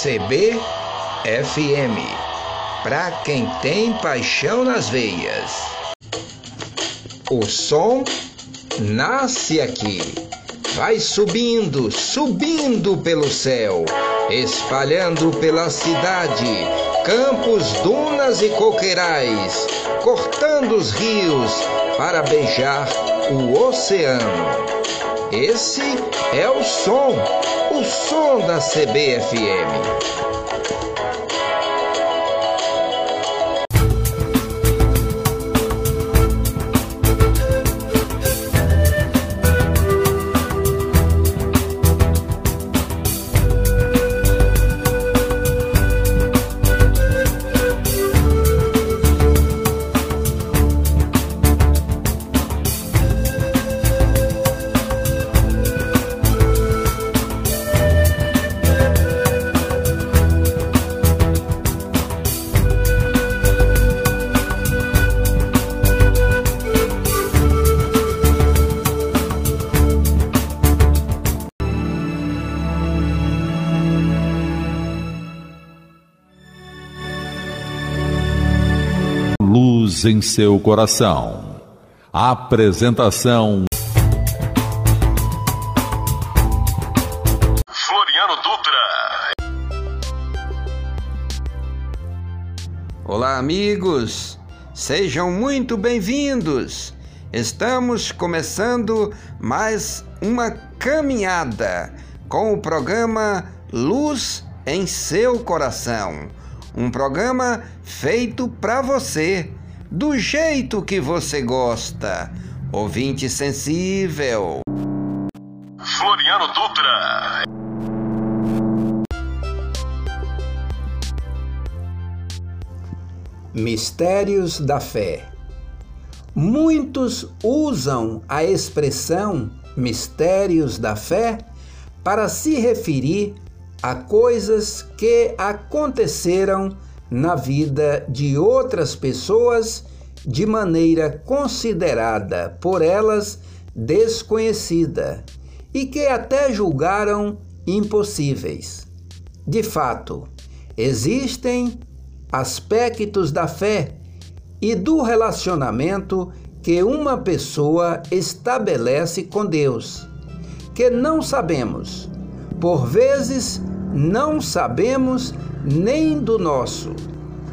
CBFM, para quem tem paixão nas veias. O som nasce aqui, vai subindo, subindo pelo céu, espalhando pela cidade, campos, dunas e coqueirais, cortando os rios para beijar o oceano. Esse é o som, o som da CBFM. Luz em seu coração. Apresentação Floriano Dutra. Olá, amigos. Sejam muito bem-vindos. Estamos começando mais uma caminhada com o programa Luz em seu coração. Um programa feito para você do jeito que você gosta. Ouvinte sensível. Floriano Dutra. Mistérios da fé. Muitos usam a expressão mistérios da fé para se referir a coisas que aconteceram na vida de outras pessoas de maneira considerada por elas desconhecida e que até julgaram impossíveis. De fato, existem aspectos da fé e do relacionamento que uma pessoa estabelece com Deus, que não sabemos. Por vezes, não sabemos nem do nosso.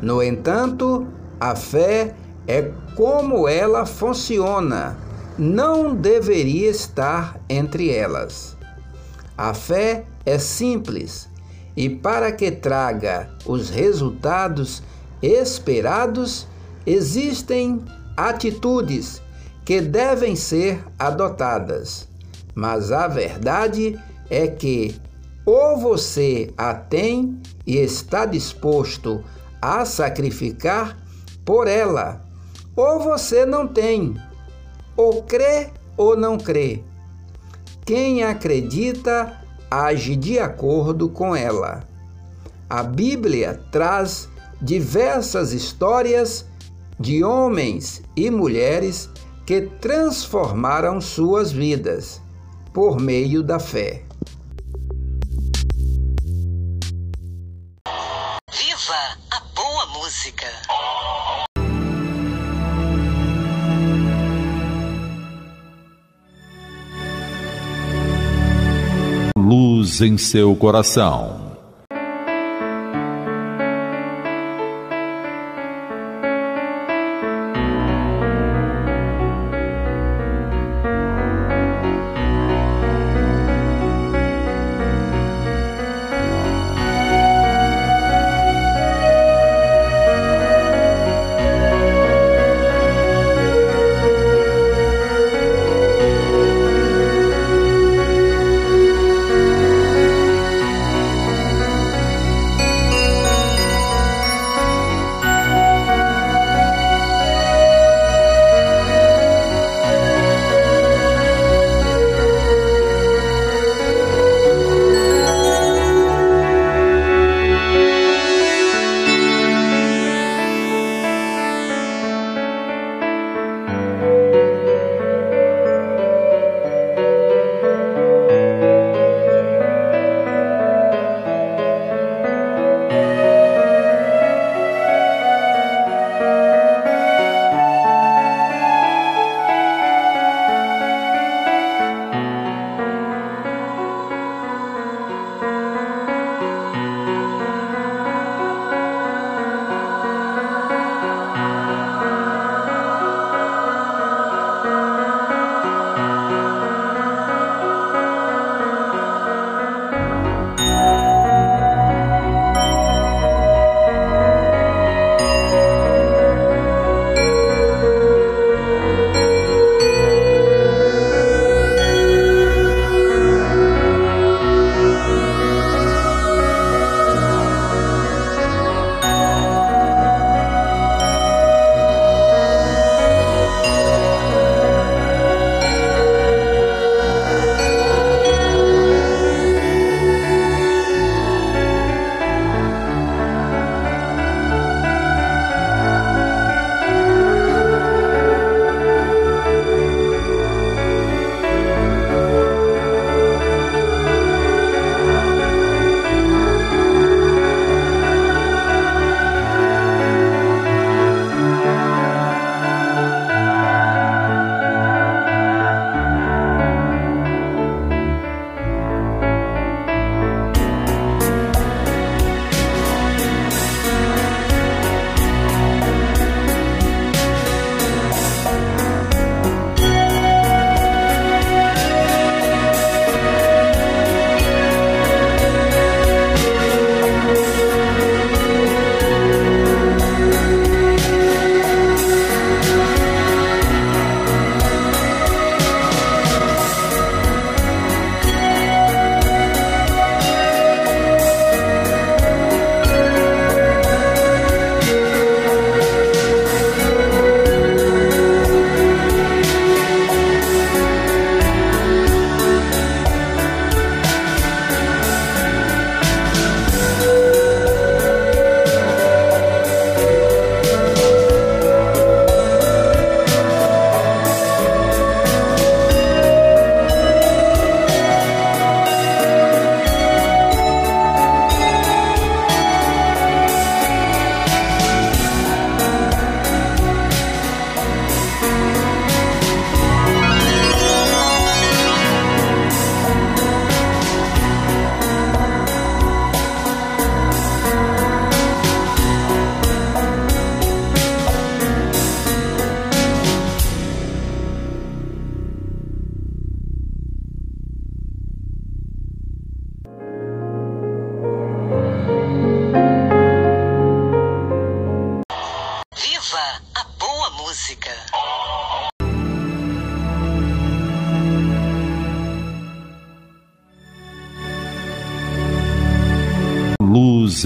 No entanto, a fé é como ela funciona, não deveria estar entre elas. A fé é simples e, para que traga os resultados esperados, existem atitudes que devem ser adotadas. Mas a verdade é que ou você a tem e está disposto a sacrificar por ela, ou você não tem, ou crê ou não crê. Quem acredita age de acordo com ela. A Bíblia traz diversas histórias de homens e mulheres que transformaram suas vidas por meio da fé. Música. Luz em seu coração.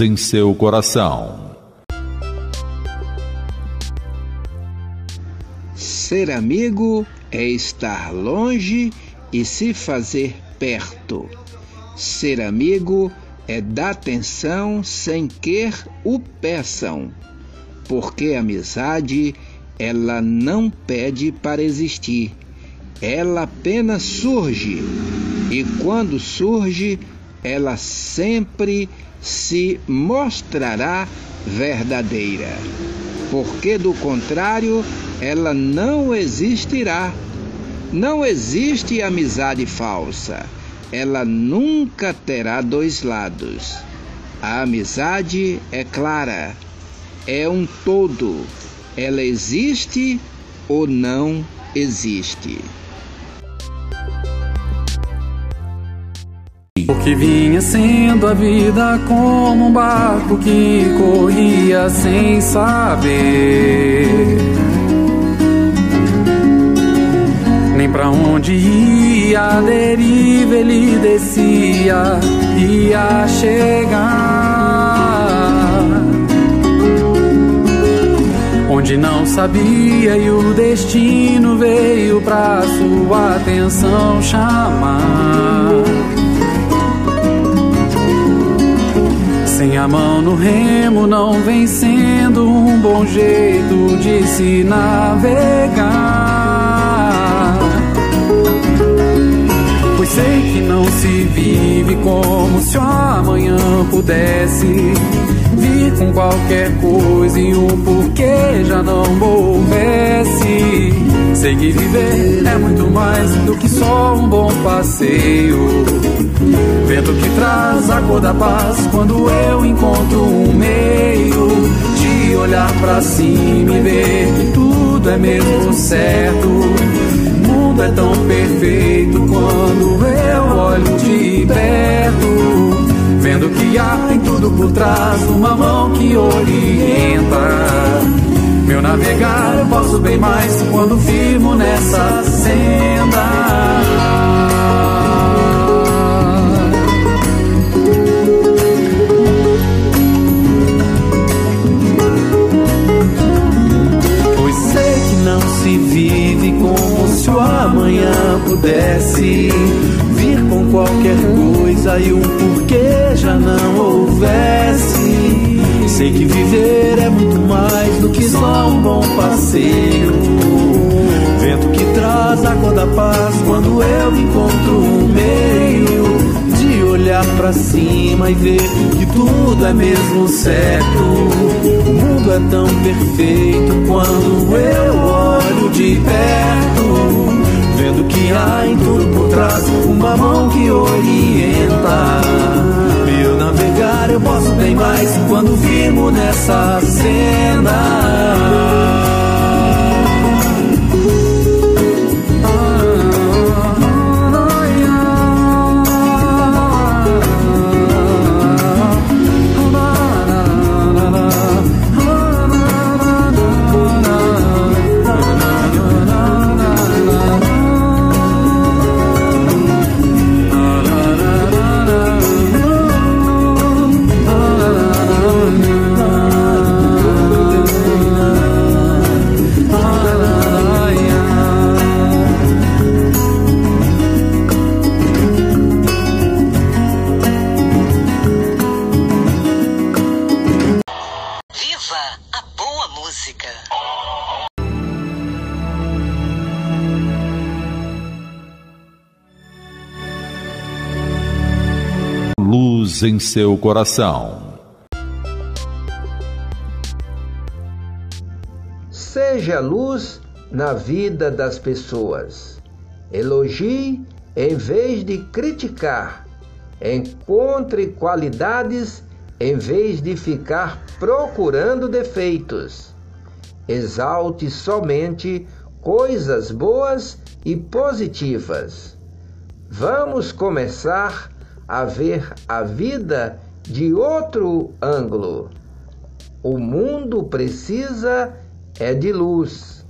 Em seu coração. Ser amigo é estar longe e se fazer perto. Ser amigo é dar atenção sem que o peçam, porque a amizade ela não pede para existir, ela apenas surge e quando surge, ela sempre se mostrará verdadeira, porque do contrário, ela não existirá. Não existe amizade falsa. Ela nunca terá dois lados. A amizade é clara, é um todo. Ela existe ou não existe. O que vinha sendo a vida como um barco que corria sem saber nem para onde ia, a deriva ele descia, ia chegar onde não sabia e o destino veio pra sua atenção chamar. Sem a mão no remo não vem sendo um bom jeito de se navegar. Pois sei que não se vive como se o amanhã pudesse vir com qualquer coisa e um porquê já não houvesse. Sei que viver é muito mais do que só um bom passeio. Vento que traz a cor da paz quando eu encontro um meio de olhar para cima e ver que tudo é mesmo certo. O mundo é tão perfeito quando eu olho de perto. Vendo que há tem tudo por trás, uma mão que orienta. Meu navegar eu posso bem mais quando firmo nessa senda. Pudesse vir com qualquer coisa e um porquê já não houvesse. Sei que viver é muito mais do que só um bom passeio. Vento que traz a cor da paz quando eu encontro um meio de olhar pra cima e ver que tudo é mesmo certo. O mundo é tão perfeito quando eu olho de perto. Vendo que há em tudo por trás uma mão que orienta. Meu navegar eu posso bem mais quando firmo nessa senda. Em seu coração. Seja luz na vida das pessoas. Elogie em vez de criticar. Encontre qualidades em vez de ficar procurando defeitos. Exalte somente coisas boas e positivas. Vamos começar a ver a vida de outro ângulo. O mundo precisa é de luz.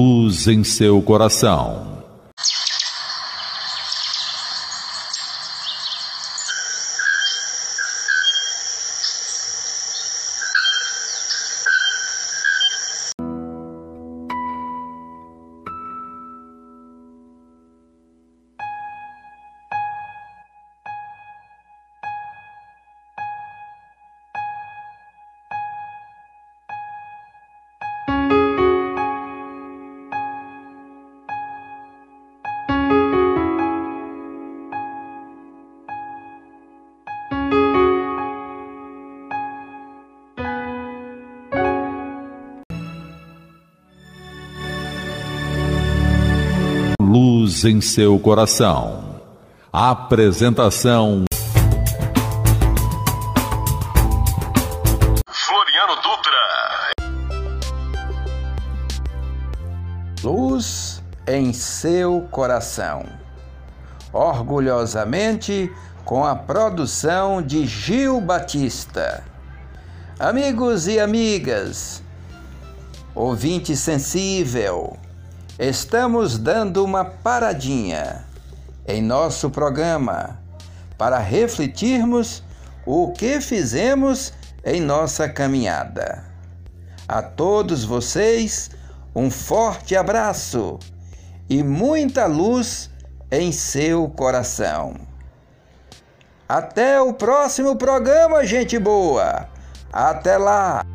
Luz em seu coração. Em seu coração. Apresentação Floriano Dutra. Luz em seu coração. Orgulhosamente com a produção de Gil Batista. Amigos e amigas, ouvinte sensível, estamos dando uma paradinha em nosso programa para refletirmos o que fizemos em nossa caminhada. A todos vocês, um forte abraço e muita luz em seu coração. Até o próximo programa, gente boa! Até lá!